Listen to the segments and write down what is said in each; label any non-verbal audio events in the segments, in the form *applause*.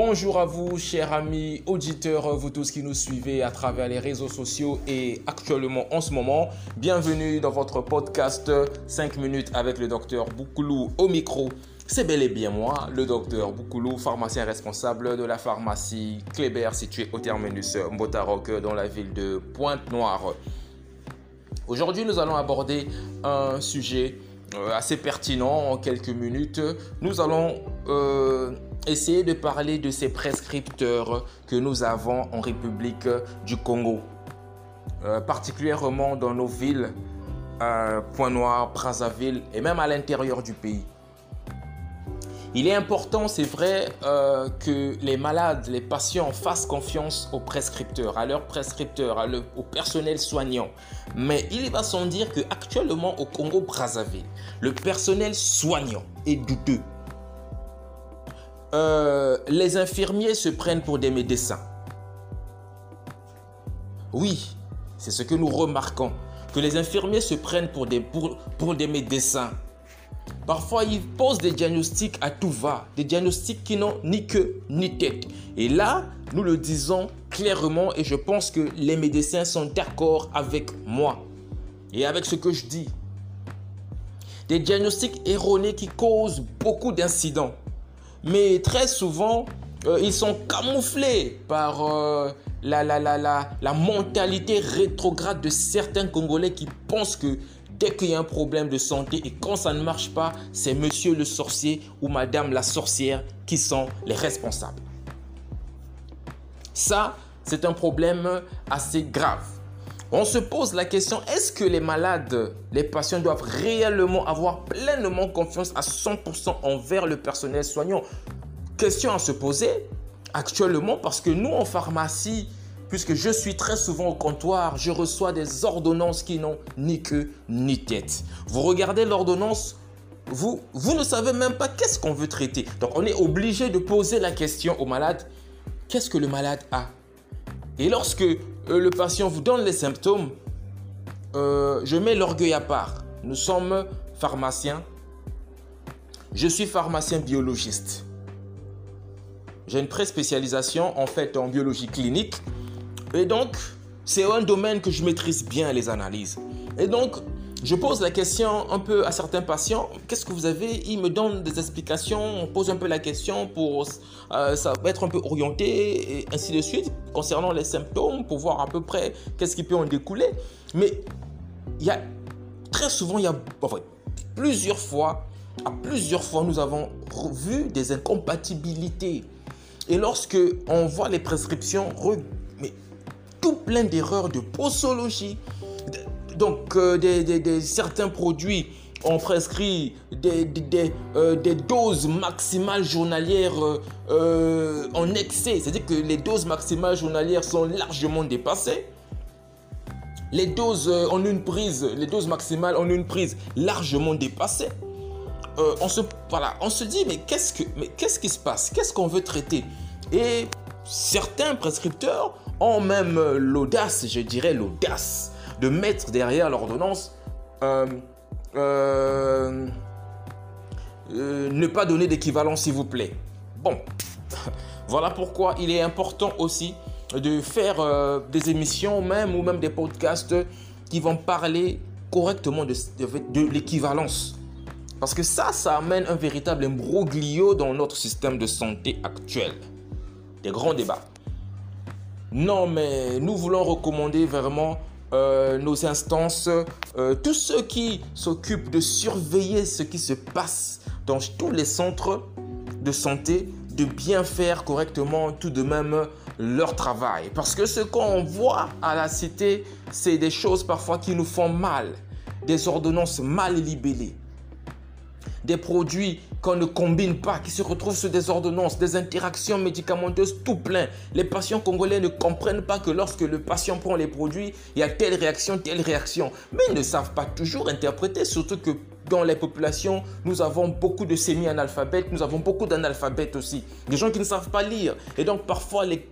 Bonjour à vous, chers amis auditeurs, vous tous qui nous suivez à travers les réseaux sociaux et actuellement en ce moment. Bienvenue dans votre podcast 5 minutes avec le docteur Boukoulou au micro. C'est bel et bien moi, le docteur Boukoulou, pharmacien responsable de la pharmacie Kléber située au terminus Mbotarok dans la ville de Pointe-Noire. Aujourd'hui, nous allons aborder un sujet euh, assez pertinent en quelques minutes. Nous allons euh, essayer de parler de ces prescripteurs que nous avons en République du Congo, euh, particulièrement dans nos villes, Point-Noir, Brazzaville et même à l'intérieur du pays. Il est important, c'est vrai, euh, que les malades, les patients fassent confiance aux prescripteurs, à leurs prescripteurs, au personnel soignant. Mais il va sans dire qu'actuellement au Congo-Brazzaville, le personnel soignant est douteux. Euh, les infirmiers se prennent pour des médecins. Oui, c'est ce que nous remarquons, que les infirmiers se prennent pour des, pour des médecins. Parfois, ils posent des diagnostics à tout va, des diagnostics qui n'ont ni queue ni tête. Et là, nous le disons clairement et je pense que les médecins sont d'accord avec moi et avec ce que je dis. Des diagnostics erronés qui causent beaucoup d'incidents. Mais très souvent, euh, ils sont camouflés par euh, la, la, la, la mentalité rétrograde de certains Congolais qui pensent que dès qu'il y a un problème de santé et quand ça ne marche pas, c'est monsieur le sorcier ou madame la sorcière qui sont les responsables. Ça, c'est un problème assez grave. On se pose la question, est-ce que les malades, les patients doivent réellement avoir pleinement confiance à 100% envers le personnel soignant? Question à se poser actuellement parce que nous en pharmacie, puisque je suis très souvent au comptoir, je reçois des ordonnances qui n'ont ni queue ni tête. Vous regardez l'ordonnance, vous, vous ne savez même pas qu'est-ce qu'on veut traiter. Donc on est obligé de poser la question au malade, qu'est-ce que le malade a? Et lorsque le patient vous donne les symptômes, euh, je mets l'orgueil à part. Nous sommes pharmaciens. Je suis pharmacien biologiste. J'ai une pré-spécialisation en fait en biologie clinique et donc, c'est un domaine que je maîtrise bien, les analyses. Et donc, je pose la question un peu à certains patients, qu'est-ce que vous avez? Ils me donnent des explications, on pose un peu la question pour euh, ça va être un peu orienté et ainsi de suite concernant les symptômes pour voir à peu près qu'est-ce qui peut en découler. Mais il y a très souvent, il y a plusieurs fois, à plusieurs fois, nous avons vu des incompatibilités. Et lorsque on voit les prescriptions, mais tout plein d'erreurs de posologie. Donc, euh, certains produits ont prescrit des, des, euh, doses maximales journalières euh, en excès. C'est-à-dire que les doses maximales journalières sont largement dépassées. Les doses en une prise, les doses maximales en une prise largement dépassées. on, se, voilà, on se dit, mais qu'est-ce, que, mais qu'est-ce qui se passe? Qu'est-ce qu'on veut traiter? Et certains prescripteurs ont même l'audace, je dirais l'audace, de mettre derrière l'ordonnance euh, euh, euh, ne pas donner d'équivalent s'il vous plaît. Bon, *laughs* voilà pourquoi il est important aussi de faire des émissions même ou même des podcasts qui vont parler correctement de, de l'équivalence. Parce que ça, ça amène un véritable imbroglio dans notre système de santé actuel. Des grands débats. Non, mais nous voulons recommander vraiment euh, nos instances, euh, tous ceux qui s'occupent de surveiller ce qui se passe dans tous les centres de santé, de bien faire correctement tout de même leur travail. Parce que ce qu'on voit à la cité, c'est des choses parfois qui nous font mal, des ordonnances mal libellées des produits qu'on ne combine pas, qui se retrouvent sur des ordonnances, des interactions médicamenteuses tout plein. Les patients congolais ne comprennent pas que lorsque le patient prend les produits, il y a telle réaction, telle réaction. Mais ils ne savent pas toujours interpréter, surtout que dans les populations, nous avons beaucoup de semi-analphabètes, nous avons beaucoup d'analphabètes aussi. Des gens qui ne savent pas lire. Et donc parfois, les,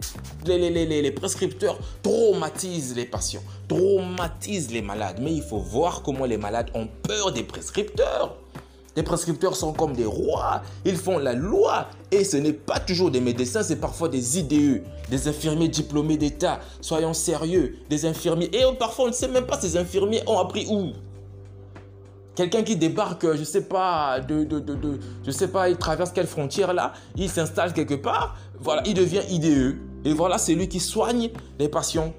les, les, les, prescripteurs traumatisent les patients, traumatisent les malades. Mais il faut voir comment les malades ont peur des prescripteurs. Les prescripteurs sont comme des rois. Ils font la loi. Et ce n'est pas toujours des médecins, c'est parfois des IDE, des infirmiers diplômés d'État. Soyons sérieux, des infirmiers. Et parfois, on ne sait même pas ces infirmiers ont appris où. Quelqu'un qui débarque, je sais pas, de, de, de, je sais pas, il traverse quelle frontière là, il s'installe quelque part, voilà, il devient IDE. Et voilà, c'est lui qui soigne les patients,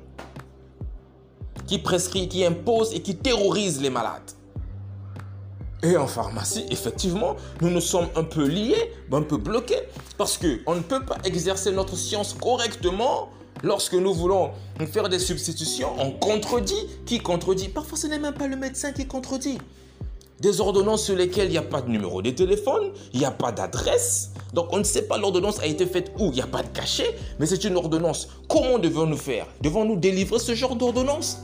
qui prescrit, qui impose et qui terrorise les malades. Et en pharmacie, effectivement, nous nous sommes un peu liés, un peu bloqués, parce qu'on ne peut pas exercer notre science correctement lorsque nous voulons faire des substitutions. On contredit. Qui contredit Parfois, ce n'est même pas le médecin qui contredit. Des ordonnances sur lesquelles il n'y a pas de numéro de téléphone, il n'y a pas d'adresse. Donc on ne sait pas l'ordonnance a été faite où, il n'y a pas de cachet, mais c'est une ordonnance. Comment devons-nous faire? Devons-nous délivrer ce genre d'ordonnance?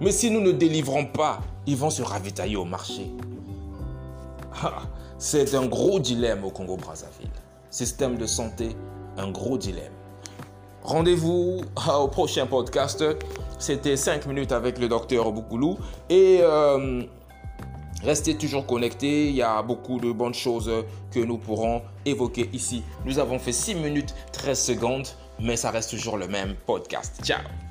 Mais si nous ne délivrons pas, ils vont se ravitailler au marché. Ah, c'est un gros dilemme au Congo-Brazzaville. Système de santé, un gros dilemme. Rendez-vous au prochain podcast. C'était 5 minutes avec le docteur Boukoulou. Et euh, restez toujours connectés. Il y a beaucoup de bonnes choses que nous pourrons évoquer ici. Nous avons fait 6 minutes 13 secondes, mais ça reste toujours le même podcast. Ciao